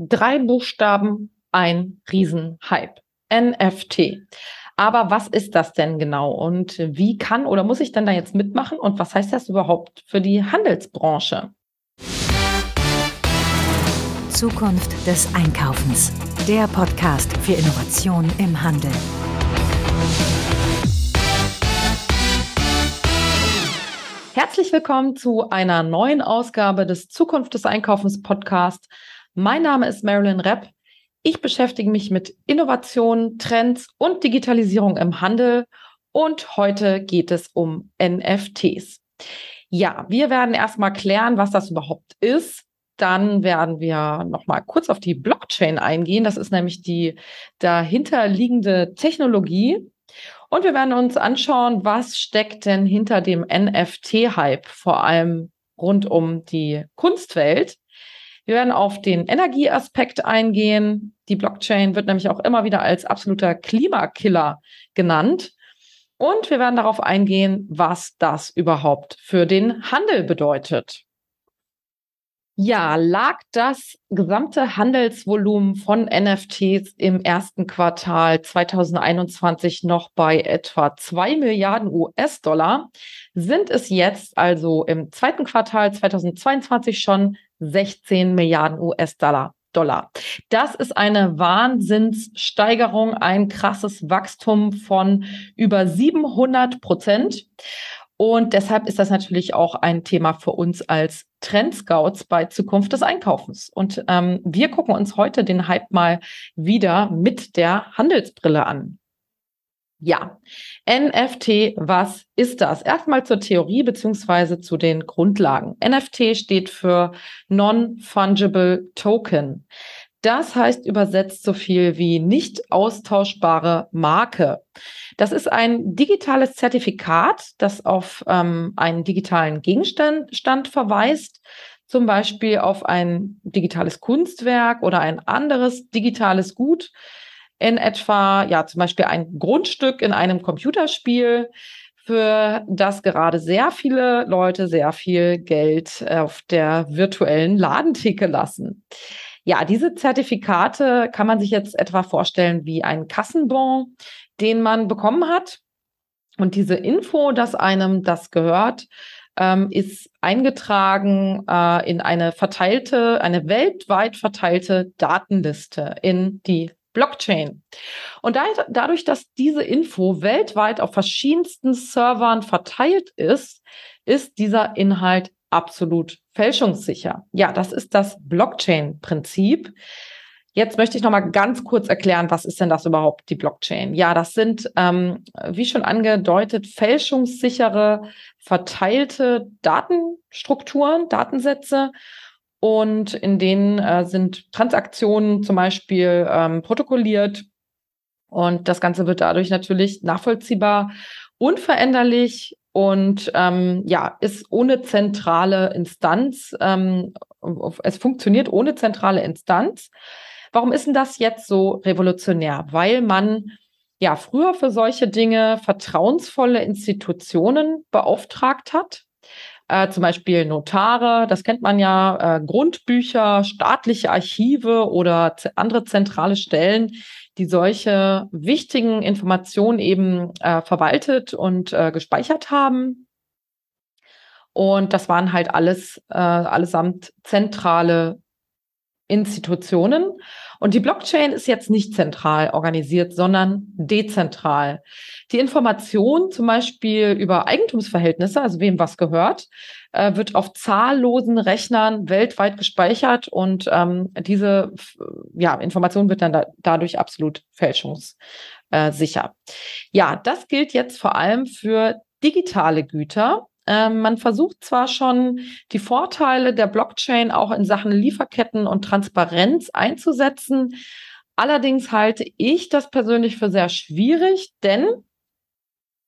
Drei Buchstaben, ein Riesenhype. NFT. Aber was ist das denn genau und wie kann oder muss ich denn da jetzt mitmachen und was heißt das überhaupt für die Handelsbranche? Zukunft des Einkaufens. Der Podcast für Innovation im Handel. Herzlich willkommen zu einer neuen Ausgabe des Zukunft des Einkaufens Podcast. Mein Name ist Marilyn Repp. Ich beschäftige mich mit Innovation, Trends und Digitalisierung im Handel und heute geht es um NFTs. Ja, wir werden erstmal klären, was das überhaupt ist. Dann werden wir nochmal kurz auf die Blockchain eingehen. Das ist nämlich die dahinterliegende Technologie. Und wir werden uns anschauen, was steckt denn hinter dem NFT-Hype, vor allem rund um die Kunstwelt. Wir werden auf den Energieaspekt eingehen. Die Blockchain wird nämlich auch immer wieder als absoluter Klimakiller genannt. Und wir werden darauf eingehen, was das überhaupt für den Handel bedeutet. Ja, lag das gesamte Handelsvolumen von NFTs im ersten Quartal 2021 noch bei etwa zwei Milliarden US-Dollar, sind es jetzt also im zweiten Quartal 2022 schon 16 Milliarden US-Dollar. Dollar. Das ist eine Wahnsinnssteigerung, ein krasses Wachstum von über 700 Prozent. Und deshalb ist das natürlich auch ein Thema für uns als Trendscouts bei Zukunft des Einkaufens. Und ähm, wir gucken uns heute den Hype mal wieder mit der Handelsbrille an. Ja, NFT, was ist das? Erstmal zur Theorie beziehungsweise zu den Grundlagen. NFT steht für Non-Fungible Token. Das heißt übersetzt so viel wie nicht austauschbare Marke. Das ist ein digitales Zertifikat, das auf ähm, einen digitalen Gegenstand Stand verweist, zum Beispiel auf ein digitales Kunstwerk oder ein anderes digitales Gut, in etwa, ja, zum Beispiel ein Grundstück in einem Computerspiel, für das gerade sehr viele Leute sehr viel Geld auf der virtuellen Ladentheke lassen. Ja, diese Zertifikate kann man sich jetzt etwa vorstellen wie ein Kassenbon, den man bekommen hat. Und diese Info, dass einem das gehört, ähm, ist eingetragen äh, in eine verteilte, eine weltweit verteilte Datenliste in die Blockchain. Und da, dadurch, dass diese Info weltweit auf verschiedensten Servern verteilt ist, ist dieser Inhalt absolut fälschungssicher. Ja, das ist das Blockchain-Prinzip. Jetzt möchte ich noch mal ganz kurz erklären, was ist denn das überhaupt, die Blockchain? Ja, das sind, ähm, wie schon angedeutet, fälschungssichere, verteilte Datenstrukturen, Datensätze. Und in denen äh, sind Transaktionen zum Beispiel ähm, protokolliert. Und das Ganze wird dadurch natürlich nachvollziehbar, unveränderlich und ähm, ja, ist ohne zentrale Instanz. Ähm, es funktioniert ohne zentrale Instanz. Warum ist denn das jetzt so revolutionär? Weil man ja früher für solche Dinge vertrauensvolle Institutionen beauftragt hat. Äh, zum Beispiel Notare, das kennt man ja, äh, Grundbücher, staatliche Archive oder andere zentrale Stellen, die solche wichtigen Informationen eben äh, verwaltet und äh, gespeichert haben. Und das waren halt alles, äh, allesamt zentrale Institutionen. Und die Blockchain ist jetzt nicht zentral organisiert, sondern dezentral. Die Information zum Beispiel über Eigentumsverhältnisse, also wem was gehört, äh, wird auf zahllosen Rechnern weltweit gespeichert und ähm, diese ja, Information wird dann da, dadurch absolut fälschungssicher. Ja, das gilt jetzt vor allem für digitale Güter. Ähm, man versucht zwar schon, die Vorteile der Blockchain auch in Sachen Lieferketten und Transparenz einzusetzen. Allerdings halte ich das persönlich für sehr schwierig, denn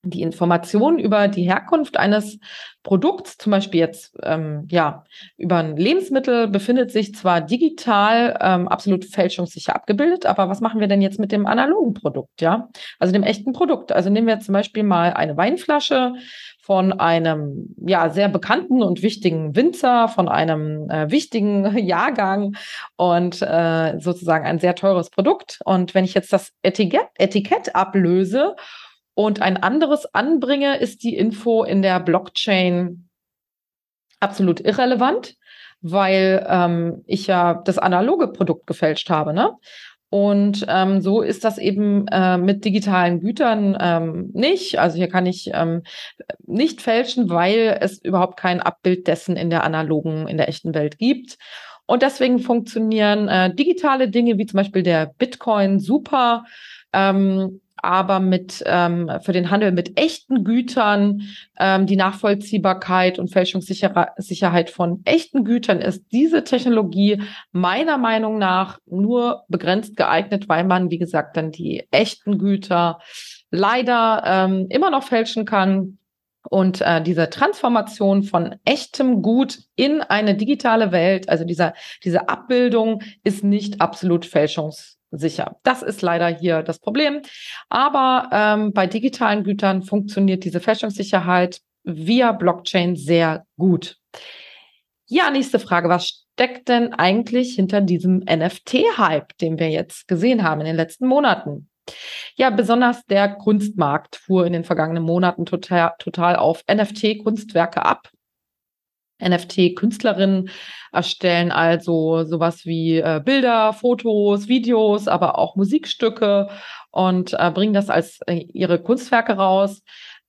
die Information über die Herkunft eines Produkts, zum Beispiel jetzt ähm, ja über ein Lebensmittel, befindet sich zwar digital ähm, absolut fälschungssicher abgebildet, aber was machen wir denn jetzt mit dem analogen Produkt, ja? Also dem echten Produkt. Also nehmen wir zum Beispiel mal eine Weinflasche von einem ja sehr bekannten und wichtigen Winzer, von einem äh, wichtigen Jahrgang und äh, sozusagen ein sehr teures Produkt. Und wenn ich jetzt das Etikett, Etikett ablöse und ein anderes anbringe, ist die Info in der Blockchain absolut irrelevant, weil ähm, ich ja das analoge Produkt gefälscht habe. Ne? Und ähm, so ist das eben äh, mit digitalen Gütern ähm, nicht. Also hier kann ich ähm, nicht fälschen, weil es überhaupt kein Abbild dessen in der analogen, in der echten Welt gibt. Und deswegen funktionieren äh, digitale Dinge wie zum Beispiel der Bitcoin super. Ähm, aber mit ähm, für den Handel mit echten Gütern, ähm, die Nachvollziehbarkeit und Fälschungssicherheit von echten Gütern ist diese Technologie meiner Meinung nach nur begrenzt geeignet, weil man, wie gesagt, dann die echten Güter leider ähm, immer noch fälschen kann. Und äh, diese Transformation von echtem Gut in eine digitale Welt, also dieser, diese Abbildung ist nicht absolut fälschungs sicher. Das ist leider hier das Problem. Aber ähm, bei digitalen Gütern funktioniert diese Fälschungssicherheit via Blockchain sehr gut. Ja, nächste Frage. Was steckt denn eigentlich hinter diesem NFT-Hype, den wir jetzt gesehen haben in den letzten Monaten? Ja, besonders der Kunstmarkt fuhr in den vergangenen Monaten total, total auf NFT-Kunstwerke ab. NFT-Künstlerinnen erstellen also sowas wie äh, Bilder, Fotos, Videos, aber auch Musikstücke und äh, bringen das als äh, ihre Kunstwerke raus.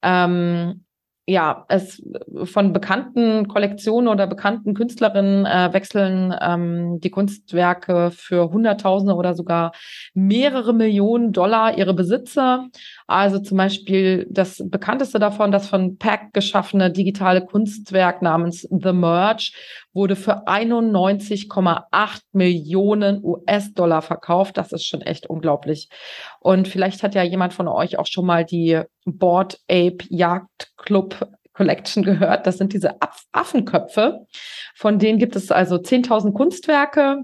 Ähm, ja, es von bekannten Kollektionen oder bekannten Künstlerinnen äh, wechseln ähm, die Kunstwerke für Hunderttausende oder sogar mehrere Millionen Dollar ihre Besitzer. Also zum Beispiel das bekannteste davon, das von Pack geschaffene digitale Kunstwerk namens The Merge wurde für 91,8 Millionen US-Dollar verkauft. Das ist schon echt unglaublich. Und vielleicht hat ja jemand von euch auch schon mal die Board Ape Jagd Club Collection gehört. Das sind diese Affenköpfe. Von denen gibt es also 10.000 Kunstwerke.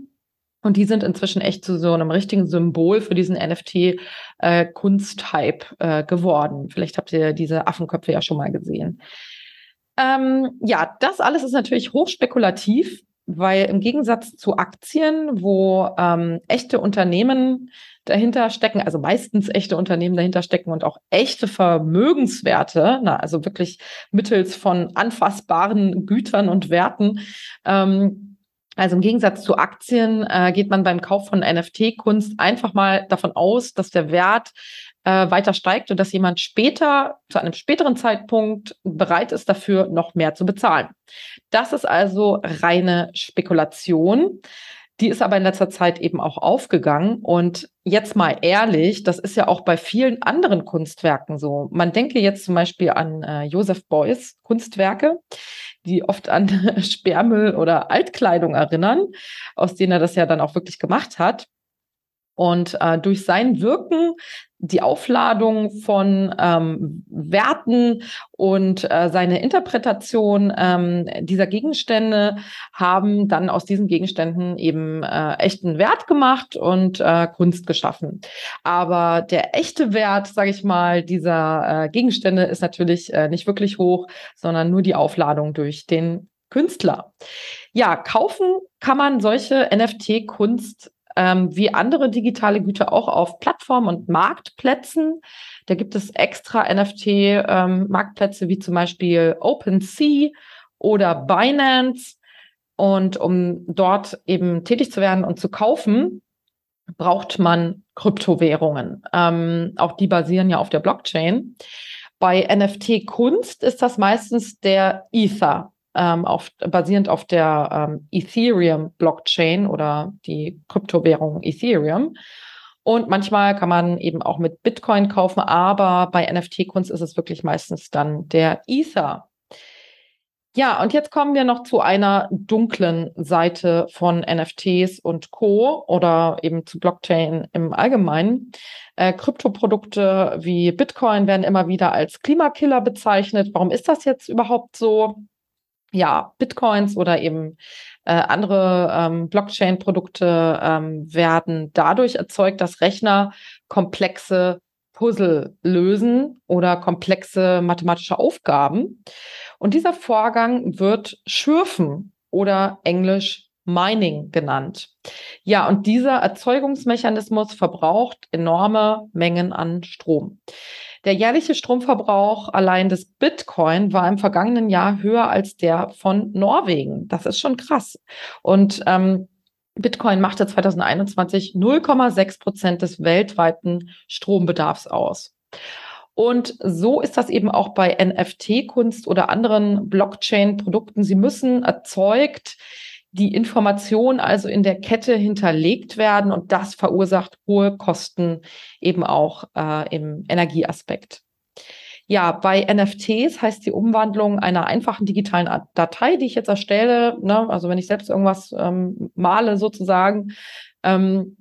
Und die sind inzwischen echt zu so einem richtigen Symbol für diesen NFT-Kunsthype äh, äh, geworden. Vielleicht habt ihr diese Affenköpfe ja schon mal gesehen. Ähm, ja, das alles ist natürlich hochspekulativ, weil im Gegensatz zu Aktien, wo ähm, echte Unternehmen dahinter stecken, also meistens echte Unternehmen dahinter stecken und auch echte Vermögenswerte, na, also wirklich mittels von anfassbaren Gütern und Werten, ähm, also im Gegensatz zu Aktien äh, geht man beim Kauf von NFT-Kunst einfach mal davon aus, dass der Wert äh, weiter steigt und dass jemand später, zu einem späteren Zeitpunkt bereit ist, dafür noch mehr zu bezahlen. Das ist also reine Spekulation. Die ist aber in letzter Zeit eben auch aufgegangen. Und jetzt mal ehrlich, das ist ja auch bei vielen anderen Kunstwerken so. Man denke jetzt zum Beispiel an äh, Joseph Beuys Kunstwerke, die oft an Sperrmüll oder Altkleidung erinnern, aus denen er das ja dann auch wirklich gemacht hat. Und äh, durch sein Wirken die Aufladung von ähm, Werten und äh, seine Interpretation ähm, dieser Gegenstände haben dann aus diesen Gegenständen eben äh, echten Wert gemacht und äh, Kunst geschaffen. Aber der echte Wert, sage ich mal, dieser äh, Gegenstände ist natürlich äh, nicht wirklich hoch, sondern nur die Aufladung durch den Künstler. Ja, kaufen kann man solche NFT-Kunst ähm, wie andere digitale Güter auch auf Plattformen und Marktplätzen. Da gibt es extra NFT-Marktplätze ähm, wie zum Beispiel OpenSea oder Binance. Und um dort eben tätig zu werden und zu kaufen, braucht man Kryptowährungen. Ähm, auch die basieren ja auf der Blockchain. Bei NFT-Kunst ist das meistens der Ether ähm, auf, basierend auf der ähm, Ethereum-Blockchain oder die Kryptowährung Ethereum. Und manchmal kann man eben auch mit Bitcoin kaufen, aber bei NFT-Kunst ist es wirklich meistens dann der Ether. Ja, und jetzt kommen wir noch zu einer dunklen Seite von NFTs und Co. oder eben zu Blockchain im Allgemeinen. Äh, Kryptoprodukte wie Bitcoin werden immer wieder als Klimakiller bezeichnet. Warum ist das jetzt überhaupt so? Ja, Bitcoins oder eben äh, andere ähm, Blockchain-Produkte ähm, werden dadurch erzeugt, dass Rechner komplexe Puzzle lösen oder komplexe mathematische Aufgaben. Und dieser Vorgang wird Schürfen oder englisch Mining genannt. Ja, und dieser Erzeugungsmechanismus verbraucht enorme Mengen an Strom. Der jährliche Stromverbrauch allein des Bitcoin war im vergangenen Jahr höher als der von Norwegen. Das ist schon krass. Und ähm, Bitcoin machte 2021 0,6 Prozent des weltweiten Strombedarfs aus. Und so ist das eben auch bei NFT-Kunst oder anderen Blockchain-Produkten. Sie müssen erzeugt die Information also in der Kette hinterlegt werden und das verursacht hohe Kosten eben auch äh, im Energieaspekt. Ja, bei NFTs heißt die Umwandlung einer einfachen digitalen Datei, die ich jetzt erstelle, ne, also wenn ich selbst irgendwas ähm, male sozusagen, ähm,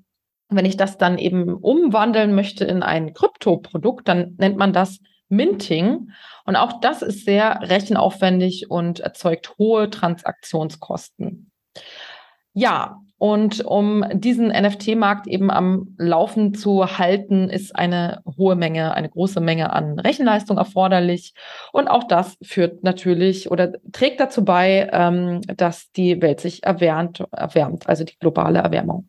wenn ich das dann eben umwandeln möchte in ein Kryptoprodukt, dann nennt man das Minting. Und auch das ist sehr rechenaufwendig und erzeugt hohe Transaktionskosten. Ja, und um diesen NFT-Markt eben am Laufen zu halten, ist eine hohe Menge, eine große Menge an Rechenleistung erforderlich. Und auch das führt natürlich oder trägt dazu bei, ähm, dass die Welt sich erwärmt, erwärmt, also die globale Erwärmung.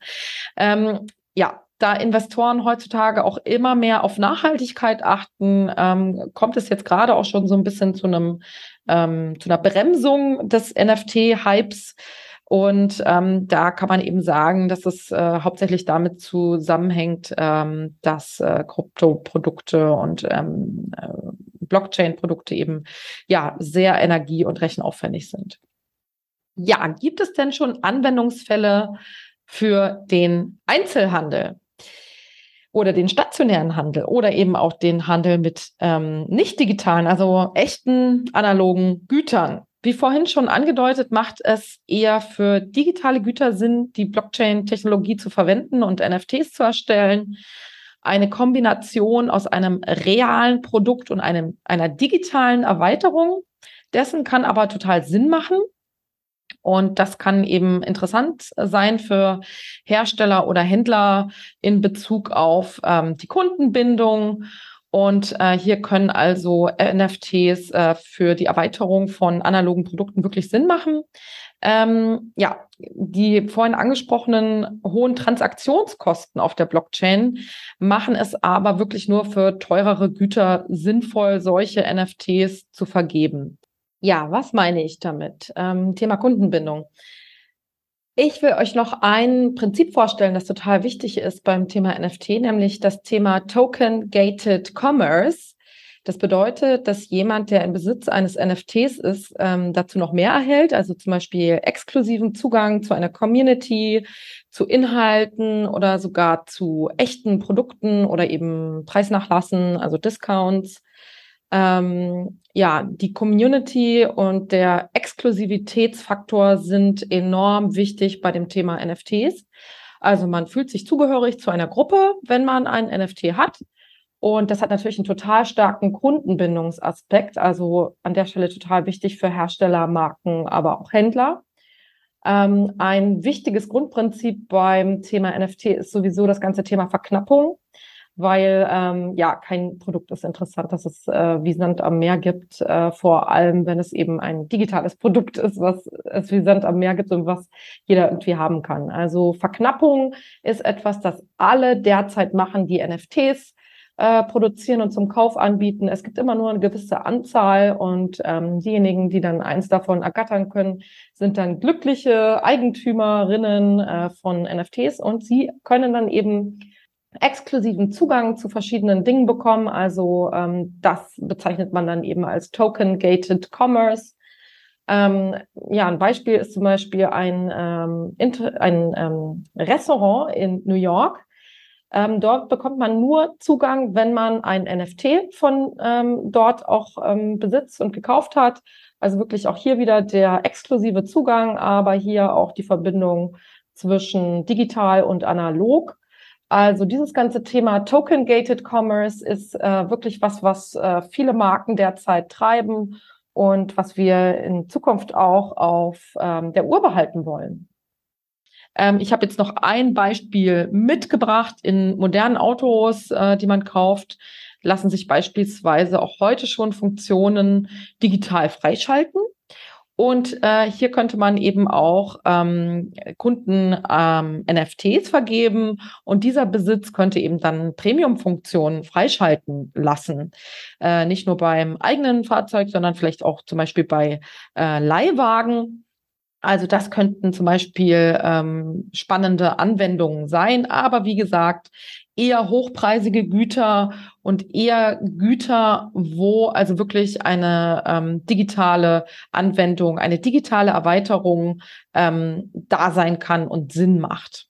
Ähm, ja, da Investoren heutzutage auch immer mehr auf Nachhaltigkeit achten, ähm, kommt es jetzt gerade auch schon so ein bisschen zu einem ähm, zu einer Bremsung des NFT-Hypes. Und ähm, da kann man eben sagen, dass es äh, hauptsächlich damit zusammenhängt, ähm, dass äh, Kryptoprodukte und ähm, äh, Blockchain-Produkte eben ja sehr energie- und rechenaufwendig sind. Ja, gibt es denn schon Anwendungsfälle für den Einzelhandel? oder den stationären Handel oder eben auch den Handel mit ähm, nicht digitalen, also echten analogen Gütern. Wie vorhin schon angedeutet, macht es eher für digitale Güter Sinn, die Blockchain-Technologie zu verwenden und NFTs zu erstellen. Eine Kombination aus einem realen Produkt und einem, einer digitalen Erweiterung dessen kann aber total Sinn machen. Und das kann eben interessant sein für Hersteller oder Händler in Bezug auf ähm, die Kundenbindung und äh, hier können also NFTs äh, für die Erweiterung von analogen Produkten wirklich Sinn machen. Ähm, ja, die vorhin angesprochenen hohen Transaktionskosten auf der Blockchain machen es aber wirklich nur für teurere Güter sinnvoll, solche NFTs zu vergeben. Ja, was meine ich damit? Ähm, Thema Kundenbindung. Ich will euch noch ein Prinzip vorstellen, das total wichtig ist beim Thema NFT, nämlich das Thema Token Gated Commerce. Das bedeutet, dass jemand, der in Besitz eines NFTs ist, ähm, dazu noch mehr erhält, also zum Beispiel exklusiven Zugang zu einer Community, zu Inhalten oder sogar zu echten Produkten oder eben Preisnachlassen, also Discounts ähm, ja, die Community und der Exklusivitätsfaktor sind enorm wichtig bei dem Thema NFTs. Also man fühlt sich zugehörig zu einer Gruppe, wenn man ein NFT hat. Und das hat natürlich einen total starken Kundenbindungsaspekt. Also an der Stelle total wichtig für Hersteller, Marken, aber auch Händler. Ähm, ein wichtiges Grundprinzip beim Thema NFT ist sowieso das ganze Thema Verknappung weil ähm, ja kein Produkt ist interessant, dass es äh, wie Sand am Meer gibt, äh, vor allem wenn es eben ein digitales Produkt ist, was es wie Sand am Meer gibt und was jeder irgendwie haben kann. Also Verknappung ist etwas, das alle derzeit machen, die NFTs äh, produzieren und zum Kauf anbieten. Es gibt immer nur eine gewisse Anzahl und ähm, diejenigen, die dann eins davon ergattern können, sind dann glückliche Eigentümerinnen äh, von NFTs und sie können dann eben exklusiven Zugang zu verschiedenen Dingen bekommen. Also ähm, das bezeichnet man dann eben als Token-Gated Commerce. Ähm, ja, ein Beispiel ist zum Beispiel ein, ähm, ein ähm, Restaurant in New York. Ähm, dort bekommt man nur Zugang, wenn man ein NFT von ähm, dort auch besitzt und gekauft hat. Also wirklich auch hier wieder der exklusive Zugang, aber hier auch die Verbindung zwischen digital und analog. Also dieses ganze Thema Token-Gated Commerce ist äh, wirklich was, was äh, viele Marken derzeit treiben und was wir in Zukunft auch auf ähm, der Uhr behalten wollen. Ähm, ich habe jetzt noch ein Beispiel mitgebracht in modernen Autos, äh, die man kauft lassen sich beispielsweise auch heute schon Funktionen digital freischalten. Und äh, hier könnte man eben auch ähm, Kunden ähm, NFTs vergeben und dieser Besitz könnte eben dann Premium-Funktionen freischalten lassen. Äh, nicht nur beim eigenen Fahrzeug, sondern vielleicht auch zum Beispiel bei äh, Leihwagen. Also das könnten zum Beispiel ähm, spannende Anwendungen sein, aber wie gesagt, eher hochpreisige Güter und eher Güter, wo also wirklich eine ähm, digitale Anwendung, eine digitale Erweiterung ähm, da sein kann und Sinn macht.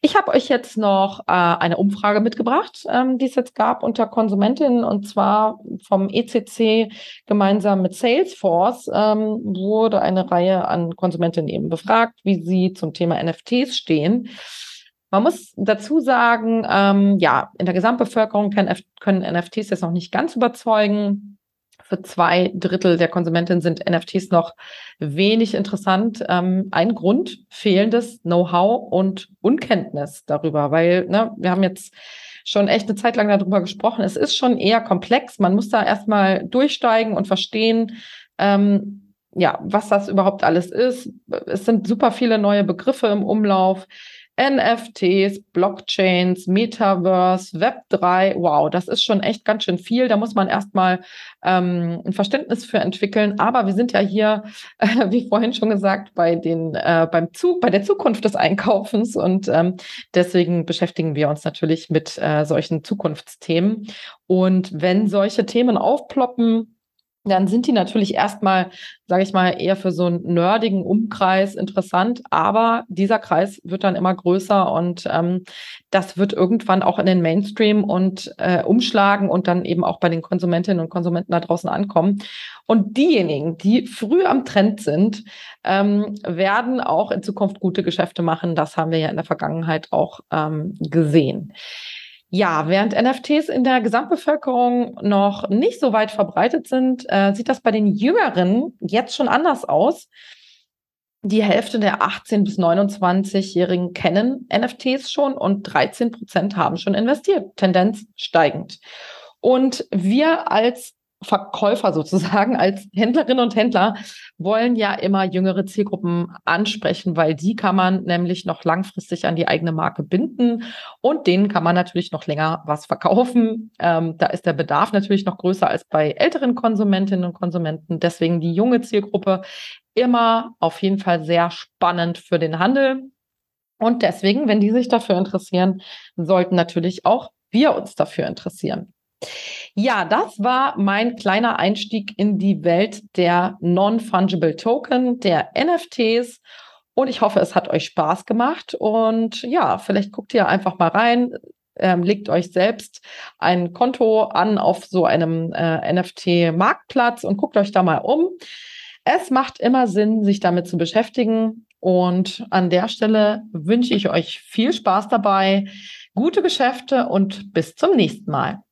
Ich habe euch jetzt noch äh, eine Umfrage mitgebracht, ähm, die es jetzt gab unter Konsumentinnen und zwar vom ECC gemeinsam mit Salesforce ähm, wurde eine Reihe an Konsumentinnen eben befragt, wie sie zum Thema NFTs stehen. Man muss dazu sagen, ähm, ja, in der Gesamtbevölkerung können, können NFTs jetzt noch nicht ganz überzeugen. Für zwei Drittel der Konsumentinnen sind NFTs noch wenig interessant. Ähm, ein Grund, fehlendes Know-how und Unkenntnis darüber, weil ne, wir haben jetzt schon echt eine Zeit lang darüber gesprochen. Es ist schon eher komplex. Man muss da erstmal durchsteigen und verstehen, ähm, ja, was das überhaupt alles ist. Es sind super viele neue Begriffe im Umlauf. NFTs, Blockchains, Metaverse, Web3, wow, das ist schon echt ganz schön viel. Da muss man erstmal ähm, ein Verständnis für entwickeln. Aber wir sind ja hier, äh, wie vorhin schon gesagt, bei den, äh, beim Zug, bei der Zukunft des Einkaufens und ähm, deswegen beschäftigen wir uns natürlich mit äh, solchen Zukunftsthemen. Und wenn solche Themen aufploppen, dann sind die natürlich erstmal, sage ich mal, eher für so einen nerdigen Umkreis interessant, aber dieser Kreis wird dann immer größer und ähm, das wird irgendwann auch in den Mainstream und äh, umschlagen und dann eben auch bei den Konsumentinnen und Konsumenten da draußen ankommen. Und diejenigen, die früh am Trend sind, ähm, werden auch in Zukunft gute Geschäfte machen. Das haben wir ja in der Vergangenheit auch ähm, gesehen. Ja, während NFTs in der Gesamtbevölkerung noch nicht so weit verbreitet sind, äh, sieht das bei den Jüngeren jetzt schon anders aus. Die Hälfte der 18- bis 29-Jährigen kennen NFTs schon und 13 Prozent haben schon investiert, Tendenz steigend. Und wir als Verkäufer sozusagen, als Händlerinnen und Händler wollen ja immer jüngere Zielgruppen ansprechen, weil die kann man nämlich noch langfristig an die eigene Marke binden und denen kann man natürlich noch länger was verkaufen. Ähm, da ist der Bedarf natürlich noch größer als bei älteren Konsumentinnen und Konsumenten. Deswegen die junge Zielgruppe immer auf jeden Fall sehr spannend für den Handel. Und deswegen, wenn die sich dafür interessieren, sollten natürlich auch wir uns dafür interessieren. Ja, das war mein kleiner Einstieg in die Welt der Non-Fungible Token, der NFTs. Und ich hoffe, es hat euch Spaß gemacht. Und ja, vielleicht guckt ihr einfach mal rein, ähm, legt euch selbst ein Konto an auf so einem äh, NFT-Marktplatz und guckt euch da mal um. Es macht immer Sinn, sich damit zu beschäftigen. Und an der Stelle wünsche ich euch viel Spaß dabei, gute Geschäfte und bis zum nächsten Mal.